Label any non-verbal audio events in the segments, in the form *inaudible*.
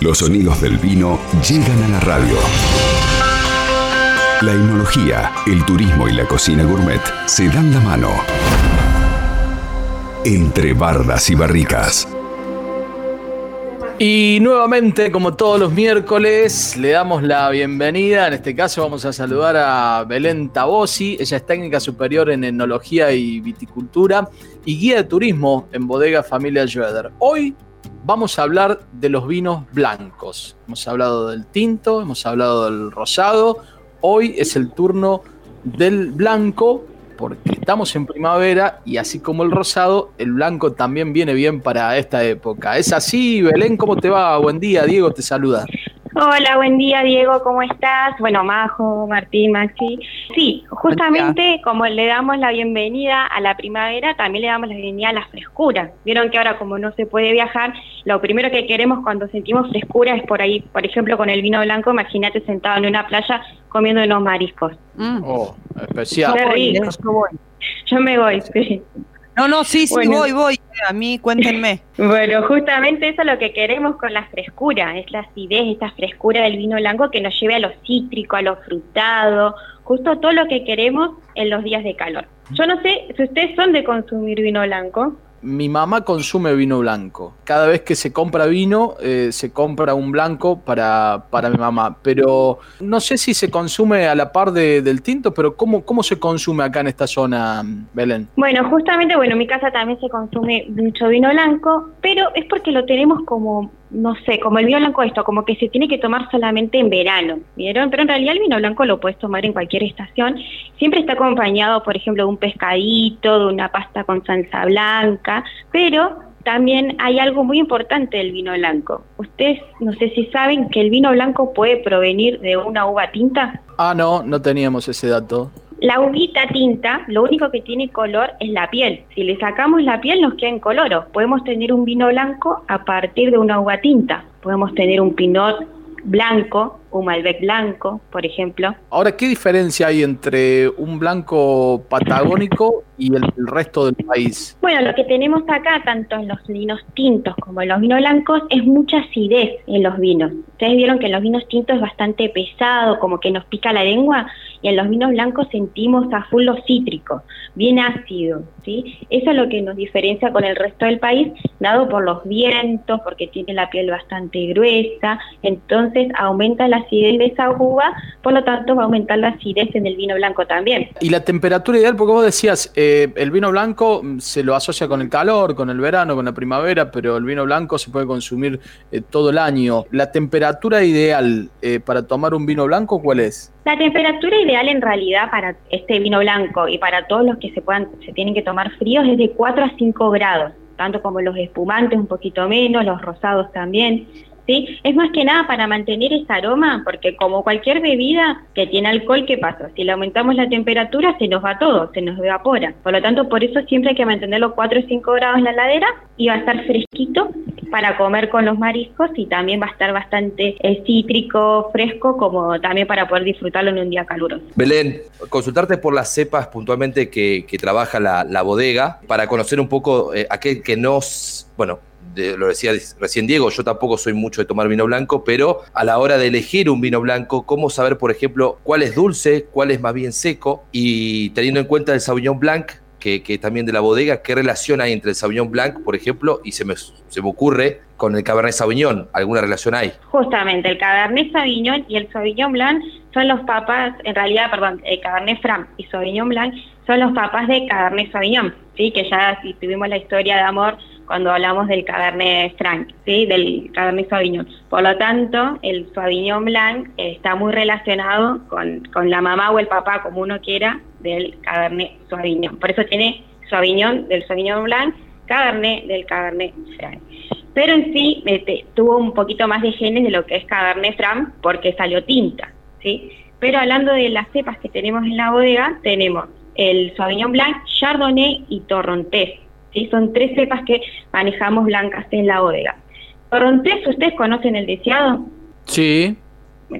Los sonidos del vino llegan a la radio. La enología, el turismo y la cocina gourmet se dan la mano. Entre bardas y barricas. Y nuevamente, como todos los miércoles, le damos la bienvenida. En este caso vamos a saludar a Belén Tabosi. Ella es técnica superior en enología y viticultura y guía de turismo en Bodega Familia Schroeder. Hoy vamos a hablar de los vinos blancos. Hemos hablado del tinto, hemos hablado del rosado. Hoy es el turno del blanco porque estamos en primavera y así como el rosado, el blanco también viene bien para esta época. ¿Es así, Belén? ¿Cómo te va? Buen día, Diego te saluda. Hola, buen día Diego, ¿cómo estás? Bueno, Majo, Martín, Maxi. Sí, justamente como le damos la bienvenida a la primavera, también le damos la bienvenida a la frescura. Vieron que ahora como no se puede viajar, lo primero que queremos cuando sentimos frescura es por ahí, por ejemplo, con el vino blanco, imagínate sentado en una playa comiendo unos mariscos. Mm. Oh, especial. Yo me voy, sí. No, no, sí, sí, voy, voy. A mí, cuéntenme. *laughs* bueno, justamente eso es lo que queremos con la frescura, es la acidez, esta frescura del vino blanco que nos lleve a lo cítrico, a lo frutado, justo todo lo que queremos en los días de calor. Yo no sé si ustedes son de consumir vino blanco mi mamá consume vino blanco. Cada vez que se compra vino, eh, se compra un blanco para, para mi mamá. Pero no sé si se consume a la par del tinto, pero ¿cómo, ¿cómo se consume acá en esta zona, Belén? Bueno, justamente, bueno, en mi casa también se consume mucho vino blanco, pero es porque lo tenemos como no sé, como el vino blanco esto, como que se tiene que tomar solamente en verano, ¿vieron? Pero en realidad el vino blanco lo puedes tomar en cualquier estación. Siempre está acompañado, por ejemplo, de un pescadito, de una pasta con salsa blanca, pero también hay algo muy importante del vino blanco. Ustedes no sé si saben que el vino blanco puede provenir de una uva tinta. Ah, no, no teníamos ese dato. La uvita tinta, lo único que tiene color es la piel. Si le sacamos la piel nos queda en color. Podemos tener un vino blanco a partir de una uva tinta. Podemos tener un pinot blanco, un Malbec blanco, por ejemplo. Ahora, ¿qué diferencia hay entre un blanco patagónico y el, resto del país? Bueno, lo que tenemos acá, tanto en los vinos tintos como en los vinos blancos, es mucha acidez en los vinos. Ustedes vieron que en los vinos tintos es bastante pesado, como que nos pica la lengua, y en los vinos blancos sentimos a full los cítricos, bien ácido, ¿sí? Eso es lo que nos diferencia con el resto del país, dado por los vientos, porque tiene la piel bastante gruesa, entonces aumenta la acidez de esa uva, por lo tanto va a aumentar la acidez en el vino blanco también. Y la temperatura ideal, porque vos decías, eh, el vino blanco mm, se lo asocia con el calor, con el verano, con la primavera, pero el vino blanco se puede consumir eh, todo el año. ¿La temperatura ideal eh, para tomar un vino blanco cuál es? La temperatura ideal en realidad para este vino blanco y para todos los que se puedan, se tienen que tomar fríos es de 4 a 5 grados, tanto como los espumantes un poquito menos, los rosados también. Es más que nada para mantener ese aroma, porque como cualquier bebida que tiene alcohol, ¿qué pasa? Si le aumentamos la temperatura, se nos va todo, se nos evapora. Por lo tanto, por eso siempre hay que mantenerlo 4 o 5 grados en la ladera y va a estar fresquito para comer con los mariscos y también va a estar bastante eh, cítrico, fresco, como también para poder disfrutarlo en un día caluroso. Belén, consultarte por las cepas puntualmente que, trabaja la, bodega para conocer un poco eh, aquel que nos, bueno, lo decía recién Diego, yo tampoco soy mucho de tomar vino blanco, pero a la hora de elegir un vino blanco, ¿cómo saber, por ejemplo, cuál es dulce, cuál es más bien seco? Y teniendo en cuenta el Sauvignon Blanc, que, que, también de la bodega, ¿qué relación hay entre el Sauvignon Blanc, por ejemplo, y se me, se me ocurre con el Cabernet Sauvignon? ¿Alguna relación hay? Justamente, el Cabernet Sauvignon y el Sauvignon Blanc son los papas, en realidad, perdón, el Cabernet Franc y Sauvignon Blanc son los papas de Cabernet Sauvignon, ¿sí? que ya si tuvimos la historia de amor cuando hablamos del Cabernet Franc, ¿sí? del Cabernet Sauvignon. Por lo tanto, el Sauvignon Blanc está muy relacionado con, con la mamá o el papá, como uno quiera, del Cabernet Sauvignon. Por eso tiene Sauvignon del Sauvignon Blanc, Cabernet del Cabernet Franc. Pero en sí este, tuvo un poquito más de genes de lo que es Cabernet Franc porque salió tinta, ¿sí? Pero hablando de las cepas que tenemos en la bodega, tenemos el Sauvignon Blanc, Chardonnay y Torrontés. ¿Sí? Son tres cepas que manejamos blancas en la bodega. Torrontés, ¿ustedes conocen el deseado? Sí.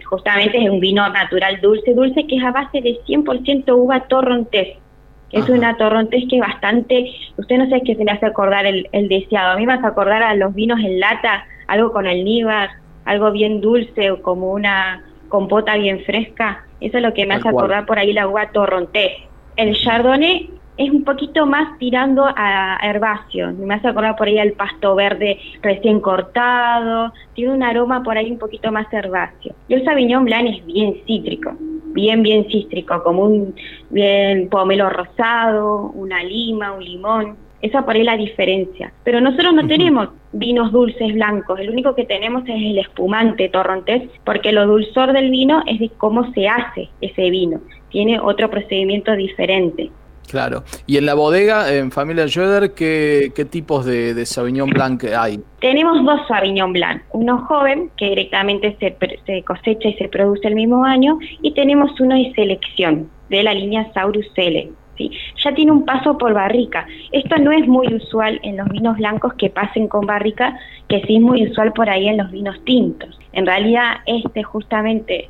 Justamente es un vino natural dulce, dulce, que es a base de 100% uva torrontés. Es una torrontés que es bastante, usted no sabe qué se le hace acordar el, el deseado. A mí me hace acordar a los vinos en lata, algo con el níbar, algo bien dulce o como una compota bien fresca, eso es lo que me hace acordar por ahí la uva torrontés. El chardonnay es un poquito más tirando a herbáceo, me hace acordar por ahí al pasto verde recién cortado, tiene un aroma por ahí un poquito más herbáceo. Y el Sauvignon Blanc es bien cítrico, bien, bien cítrico, como un bien pomelo rosado, una lima, un limón. Esa por ahí la diferencia. Pero nosotros no tenemos vinos dulces blancos, el único que tenemos es el espumante torrontés, porque lo dulzor del vino es de cómo se hace ese vino, tiene otro procedimiento diferente. Claro. Y en la bodega, en Familia Schroeder, ¿qué, tipos de, de, Sauvignon Blanc hay? Tenemos dos Sauvignon Blanc. Uno joven, que directamente se, cosecha y se produce el mismo año, y tenemos uno de selección, de la línea Saurus Cele. ¿sí? Ya tiene un paso por barrica. Esto no es muy usual en los vinos blancos que pasen con barrica, que sí es muy usual por ahí en los vinos tintos. En realidad, este justamente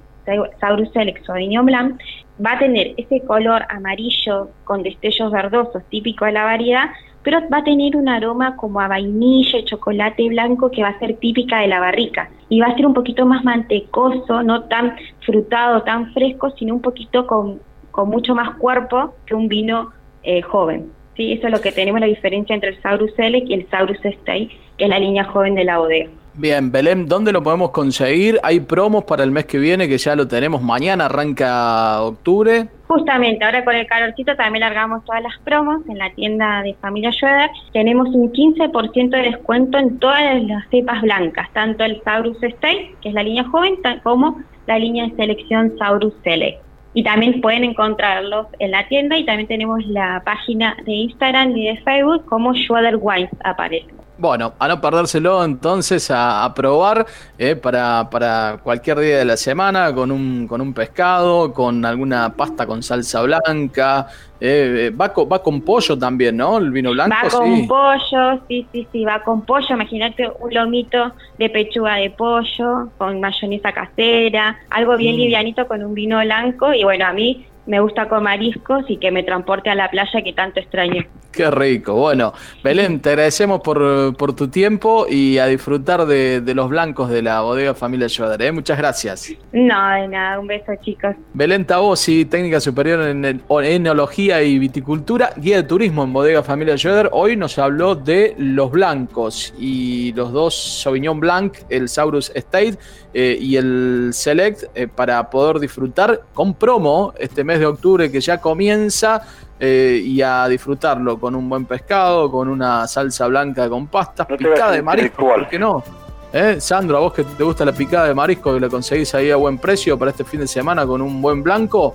Saurus Select Sauvignon Blanc va a tener ese color amarillo con destellos verdosos típico de la variedad, pero va a tener un aroma como a vainilla y chocolate blanco que va a ser típica de la barrica y va a ser un poquito más mantecoso, no tan frutado, tan fresco, sino un poquito con, mucho más cuerpo que un vino eh, joven. ¿sí? Eso es lo que tenemos la diferencia entre el Saurus Select y el Saurus Stay, que es la línea joven de la bodega. Bien, Belén, ¿dónde lo podemos conseguir? ¿Hay promos para el mes que viene que ya lo tenemos mañana, arranca octubre? Justamente, ahora con el calorcito también largamos todas las promos en la tienda de Familia Schroeder. Tenemos un 15% de descuento en todas las cepas blancas, tanto el Saurus Stay, que es la línea joven, como la línea de selección Saurus Select. Y también pueden encontrarlos en la tienda y también tenemos la página de Instagram y de Facebook como Schroeder Wines aparece. Bueno, a no perdérselo entonces, a, probar eh, para, para, cualquier día de la semana con un, con un pescado, con alguna pasta con salsa blanca. Eh, va, con, va con pollo también, ¿no? El vino blanco. Va con pollo, sí, sí, sí, va con pollo. Imagínate un lomito de pechuga de pollo con mayonesa casera, algo bien mm. livianito con un vino blanco. Y bueno, a mí me gusta con mariscos y que me transporte a la playa que tanto extraño. Qué rico. Bueno, Belén, te agradecemos por, por tu tiempo y a disfrutar de, los blancos de la bodega Familia Schroeder. ¿eh? Muchas gracias. No, de nada. Un beso, chicos. Belén Tabosi, técnica superior en enología y viticultura, guía de turismo en bodega Familia Schroeder. Hoy nos habló de los blancos y los dos Sauvignon Blanc, el Saurus Estate eh, y el Select, eh, para poder disfrutar con promo este mes de octubre que ya comienza. Eh, y a disfrutarlo con un buen pescado, con una salsa blanca con pastas, picada de marisco, ¿por qué no? ¿Eh? Sandro, a vos que te gusta la picada de marisco, que la conseguís ahí a buen precio para este fin de semana con un buen blanco,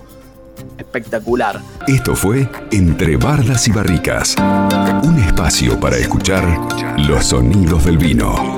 espectacular. Esto fue Entre Bardas y Barricas, un espacio para escuchar los sonidos del vino.